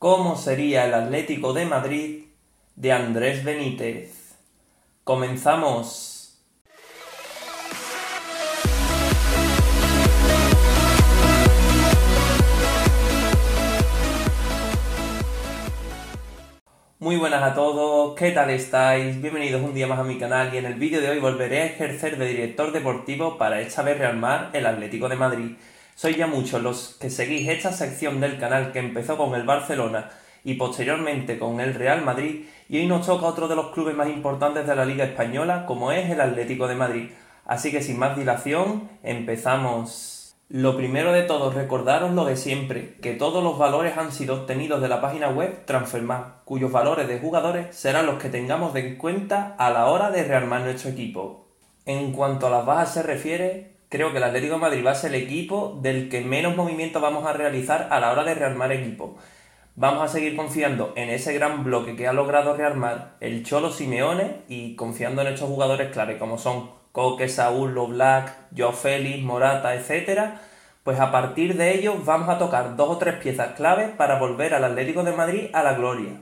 ¿Cómo sería el Atlético de Madrid de Andrés Benítez? Comenzamos. Muy buenas a todos, ¿qué tal estáis? Bienvenidos un día más a mi canal y en el vídeo de hoy volveré a ejercer de director deportivo para esta vez rearmar el Atlético de Madrid. Sois ya muchos los que seguís esta sección del canal que empezó con el Barcelona y posteriormente con el Real Madrid y hoy nos toca otro de los clubes más importantes de la Liga Española como es el Atlético de Madrid. Así que sin más dilación, empezamos. Lo primero de todo, recordaros lo de siempre, que todos los valores han sido obtenidos de la página web Transfermarkt, cuyos valores de jugadores serán los que tengamos en cuenta a la hora de rearmar nuestro equipo. En cuanto a las bajas se refiere, creo que el Atlético de Madrid va a ser el equipo del que menos movimiento vamos a realizar a la hora de rearmar equipo. Vamos a seguir confiando en ese gran bloque que ha logrado rearmar el Cholo Simeone y confiando en estos jugadores clave como son Coque, Saúl, Lo Black, Joe Félix, Morata, etc. Pues a partir de ellos vamos a tocar dos o tres piezas clave para volver al Atlético de Madrid a la gloria.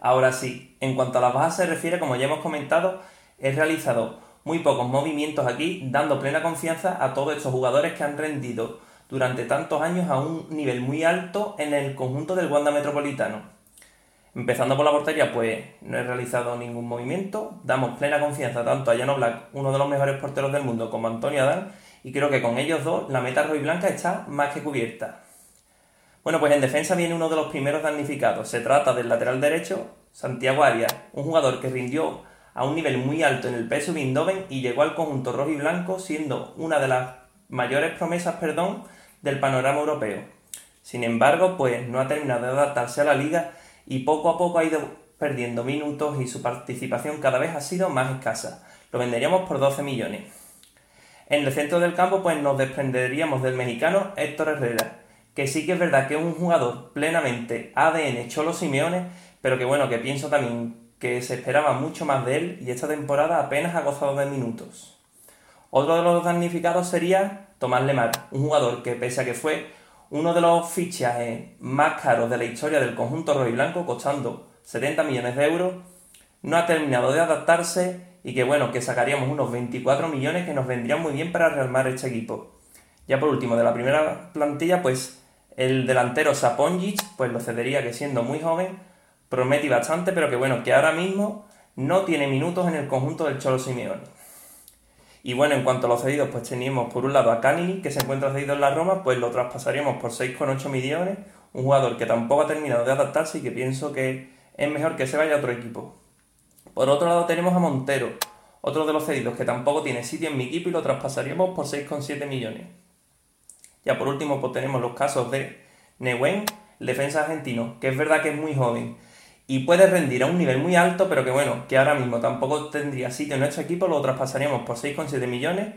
Ahora sí, en cuanto a las bajas se refiere, como ya hemos comentado, he realizado muy pocos movimientos aquí, dando plena confianza a todos estos jugadores que han rendido durante tantos años a un nivel muy alto en el conjunto del Wanda Metropolitano. Empezando por la portería, pues no he realizado ningún movimiento, damos plena confianza tanto a Llano Black, uno de los mejores porteros del mundo, como a Antonio Adán, y creo que con ellos dos la meta rojo y blanca está más que cubierta. Bueno, pues en defensa viene uno de los primeros damnificados. Se trata del lateral derecho, Santiago Arias, un jugador que rindió a un nivel muy alto en el peso Eindhoven y llegó al conjunto rojo y blanco siendo una de las mayores promesas, perdón, del panorama europeo. Sin embargo, pues no ha terminado de adaptarse a la liga y poco a poco ha ido perdiendo minutos y su participación cada vez ha sido más escasa. Lo venderíamos por 12 millones. En el centro del campo, pues nos desprenderíamos del mexicano Héctor Herrera, que sí que es verdad que es un jugador plenamente ADN Cholo Simeone, pero que bueno, que pienso también que se esperaba mucho más de él y esta temporada apenas ha gozado de minutos. Otro de los damnificados sería Tomás Lemar, un jugador que pese a que fue uno de los fichajes más caros de la historia del conjunto rojo y blanco, costando 70 millones de euros, no ha terminado de adaptarse y que bueno, que sacaríamos unos 24 millones que nos vendrían muy bien para rearmar este equipo. Ya por último, de la primera plantilla, pues el delantero Saponjic, pues lo cedería que siendo muy joven, promete bastante, pero que bueno, que ahora mismo no tiene minutos en el conjunto del Cholo Simeone. Y bueno, en cuanto a los cedidos, pues teníamos por un lado a Canini, que se encuentra cedido en la Roma, pues lo traspasaríamos por 6,8 millones, un jugador que tampoco ha terminado de adaptarse y que pienso que es mejor que se vaya a otro equipo. Por otro lado tenemos a Montero, otro de los cedidos que tampoco tiene sitio en mi equipo y lo traspasaríamos por 6,7 millones. Ya por último, pues tenemos los casos de Neuen, el defensa argentino, que es verdad que es muy joven, y puede rendir a un nivel muy alto, pero que bueno, que ahora mismo tampoco tendría sitio en nuestro equipo, lo traspasaríamos por 6,7 millones.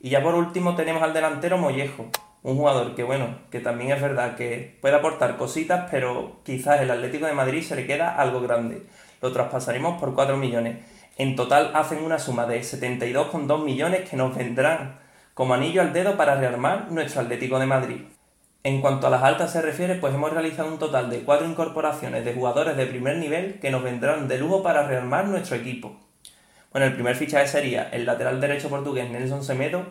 Y ya por último tenemos al delantero Mollejo, un jugador que bueno, que también es verdad que puede aportar cositas, pero quizás el Atlético de Madrid se le queda algo grande. Lo traspasaremos por 4 millones. En total hacen una suma de 72,2 millones que nos vendrán como anillo al dedo para rearmar nuestro Atlético de Madrid. En cuanto a las altas se refiere, pues hemos realizado un total de cuatro incorporaciones de jugadores de primer nivel que nos vendrán de lujo para rearmar nuestro equipo. Bueno, el primer fichaje sería el lateral derecho portugués Nelson Semedo,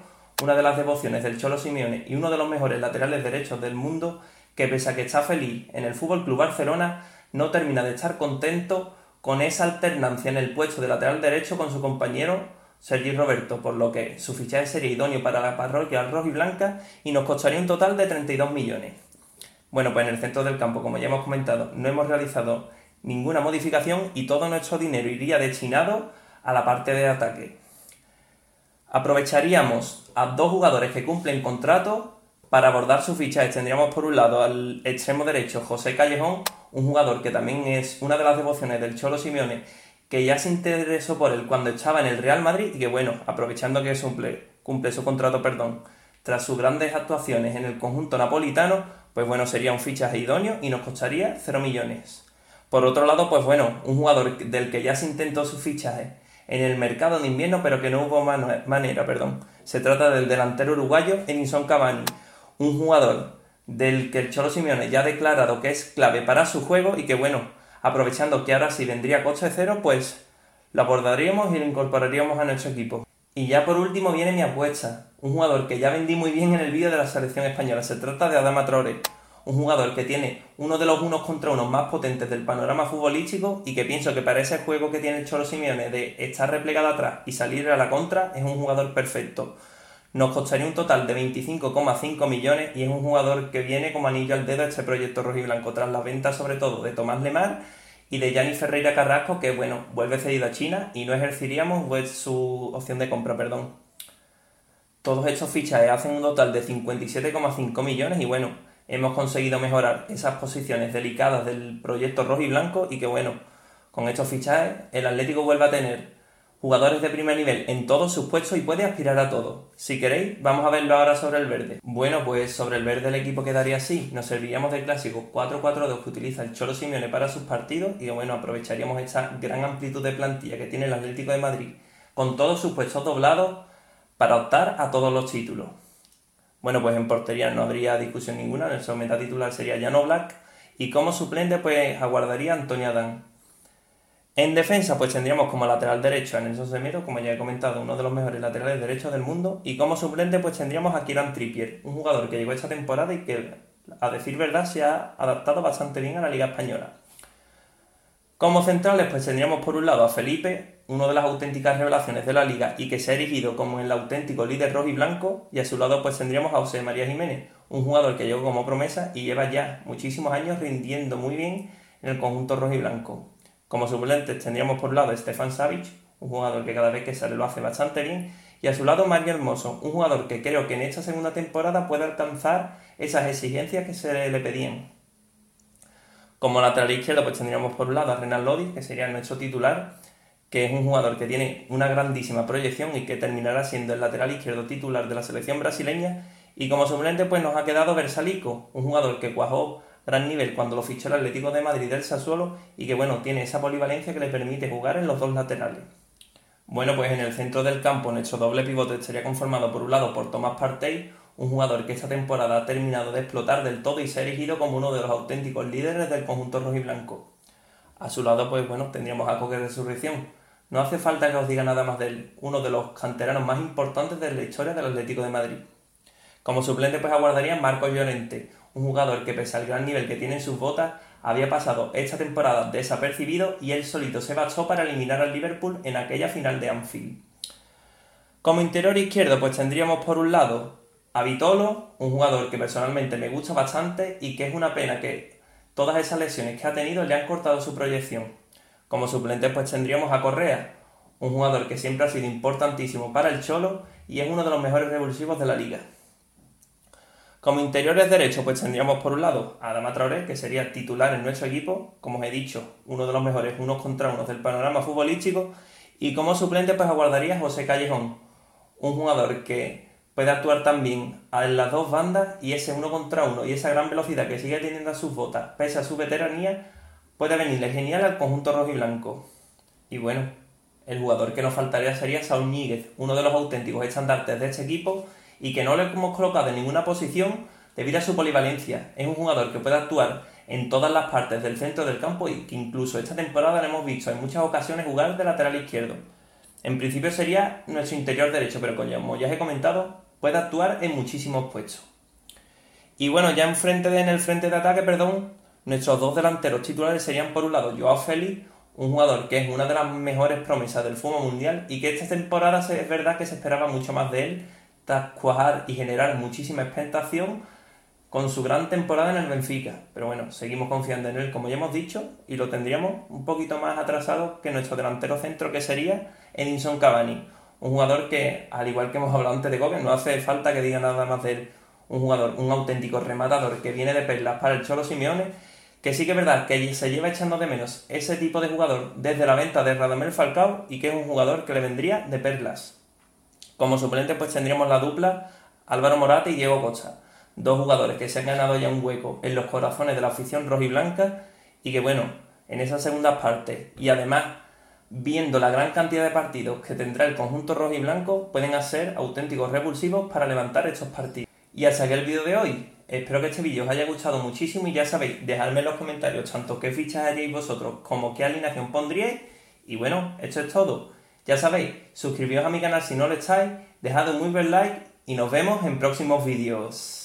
una de las devociones del Cholo Simeone y uno de los mejores laterales derechos del mundo, que pese a que está feliz en el Fútbol Club Barcelona, no termina de estar contento con esa alternancia en el puesto de lateral derecho con su compañero Sergi Roberto, por lo que su fichaje sería idóneo para la parroquia rojo y blanca y nos costaría un total de 32 millones. Bueno, pues en el centro del campo, como ya hemos comentado, no hemos realizado ninguna modificación y todo nuestro dinero iría destinado a la parte de ataque. Aprovecharíamos a dos jugadores que cumplen contrato para abordar su fichaje. Tendríamos por un lado al extremo derecho José Callejón, un jugador que también es una de las devociones del Cholo Simeone que ya se interesó por él cuando estaba en el Real Madrid y que bueno, aprovechando que cumple, su contrato, perdón, tras sus grandes actuaciones en el conjunto napolitano, pues bueno, sería un fichaje idóneo y nos costaría 0 millones. Por otro lado, pues bueno, un jugador del que ya se intentó su fichaje en el mercado de invierno, pero que no hubo manera, perdón. Se trata del delantero uruguayo Enison Cavani, un jugador del que el Cholo Simeone ya ha declarado que es clave para su juego y que bueno, aprovechando que ahora sí vendría coche cero, pues lo abordaríamos y lo incorporaríamos a nuestro equipo. Y ya por último viene mi apuesta, un jugador que ya vendí muy bien en el vídeo de la selección española, se trata de Adama Traoré, un jugador que tiene uno de los unos contra unos más potentes del panorama futbolístico y que pienso que para ese juego que tiene el Cholo Simeone de estar replegado atrás y salir a la contra es un jugador perfecto. Nos costaría un total de 25,5 millones y es un jugador que viene como anillo al dedo a este proyecto rojiblanco tras la venta sobre todo de Tomás Lemar y de Yanni Ferreira Carrasco que bueno, vuelve cedido a China y no ejerceríamos pues, su opción de compra, perdón. Todos estos fichajes hacen un total de 57,5 millones y bueno, hemos conseguido mejorar esas posiciones delicadas del proyecto rojo y blanco y que bueno, con estos fichajes el Atlético vuelve a tener jugadores de primer nivel en todos sus puestos y puede aspirar a todo. Si queréis, vamos a verlo ahora sobre el verde. Bueno, pues sobre el verde el equipo quedaría así. Nos serviríamos del clásico 4-4-2 que utiliza el Cholo Simeone para sus partidos y bueno, aprovecharíamos esta gran amplitud de plantilla que tiene el Atlético de Madrid con todos sus puestos doblados para optar a todos los títulos. Bueno, pues en portería no habría discusión ninguna, nuestro meta titular sería Jan Black y como suplente pues aguardaría Antonio Adán. En defensa pues tendríamos como lateral derecho a Nelson Semedo, como ya he comentado, uno de los mejores laterales derechos del mundo y como suplente pues tendríamos a Kieran Trippier, un jugador que llegó esta temporada y que a decir verdad se ha adaptado bastante bien a la liga española. Como centrales pues tendríamos por un lado a Felipe, uno de las auténticas revelaciones de la liga y que se ha erigido como el auténtico líder rojo y blanco, y a su lado pues tendríamos a José María Jiménez, un jugador que llegó como promesa y lleva ya muchísimos años rindiendo muy bien en el conjunto rojo y blanco. Como suplentes tendríamos por un lado a Stefan Savic, un jugador que cada vez que sale lo hace bastante bien, y a su lado Mario Hermoso, un jugador que creo que en esta segunda temporada puede alcanzar esas exigencias que se le pedían. Como lateral izquierdo pues tendríamos por un lado a Renan Lodi, que sería nuestro titular, que es un jugador que tiene una grandísima proyección y que terminará siendo el lateral izquierdo titular de la selección brasileña. Y como suplente, pues nos ha quedado Versalico, un jugador que cuajó gran nivel cuando lo fichó el Atlético de Madrid del Sassuolo y que bueno, tiene esa polivalencia que le permite jugar en los dos laterales. Bueno, pues en el centro del campo nuestro doble pivote estaría conformado por un lado por Tomás Partey, un jugador que esta temporada ha terminado de explotar del todo y se ha erigido como uno de los auténticos líderes del conjunto rojiblanco. A su lado, pues bueno, tendríamos a Coque Resurrección, no hace falta que os diga nada más de él, uno de los canteranos más importantes de la historia del Atlético de Madrid. Como suplente pues aguardaría Marcos Llorente, un jugador que pese al gran nivel que tiene en sus botas, había pasado esta temporada desapercibido y él solito se bastó para eliminar al Liverpool en aquella final de Anfield. Como interior izquierdo pues tendríamos por un lado a Vitolo, un jugador que personalmente me gusta bastante y que es una pena que todas esas lesiones que ha tenido le han cortado su proyección. Como suplente pues tendríamos a Correa, un jugador que siempre ha sido importantísimo para el Cholo y es uno de los mejores revulsivos de la liga. Como interiores derechos pues tendríamos por un lado a Adama Traoré, que sería titular en nuestro equipo, como os he dicho, uno de los mejores unos contra unos del panorama futbolístico, y como suplente pues aguardaría a José Callejón, un jugador que puede actuar también en las dos bandas y ese uno contra uno y esa gran velocidad que sigue teniendo a sus botas, pese a su veteranía, puede venirle genial al conjunto rojo y blanco. Y bueno, el jugador que nos faltaría sería Saúl Níguez, uno de los auténticos estandartes de este equipo y que no le hemos colocado en ninguna posición debido a su polivalencia. Es un jugador que puede actuar en todas las partes del centro del campo y que incluso esta temporada lo hemos visto en muchas ocasiones jugar de lateral izquierdo. En principio sería nuestro interior derecho, pero como ya os he comentado, puede actuar en muchísimos puestos. Y bueno, ya en, frente de, el frente de ataque, perdón, Nuestros dos delanteros titulares serían por un lado Joao Félix, un jugador que es una de las mejores promesas del fútbol mundial y que esta temporada es verdad que se esperaba mucho más de él cuajar y generar muchísima expectación con su gran temporada en el Benfica. Pero bueno, seguimos confiando en él como ya hemos dicho y lo tendríamos un poquito más atrasado que nuestro delantero centro que sería Edinson Cavani. Un jugador que, al igual que hemos hablado antes de Gómez, no hace falta que diga nada más de él. Un jugador, un auténtico rematador que viene de perlas para el Cholo Simeone que sí que es verdad que se lleva echando de menos ese tipo de jugador desde la venta de Radamel Falcao y que es un jugador que le vendría de perlas. Como suplente pues tendríamos la dupla Álvaro Morata y Diego Costa, dos jugadores que se han ganado ya un hueco en los corazones de la afición roja y blanca y que bueno, en esas segundas partes y además viendo la gran cantidad de partidos que tendrá el conjunto rojo y blanco pueden ser auténticos revulsivos para levantar estos partidos. Y hasta aquí el vídeo de hoy. espero que este vídeo os haya gustado muchísimo y ya sabéis, dejadme en los comentarios tanto qué fichas haríais vosotros como qué alineación pondríais. Y bueno, esto es todo. Ya sabéis, suscribíos a mi canal si no lo estáis, dejad un muy buen like y nos vemos en próximos vídeos.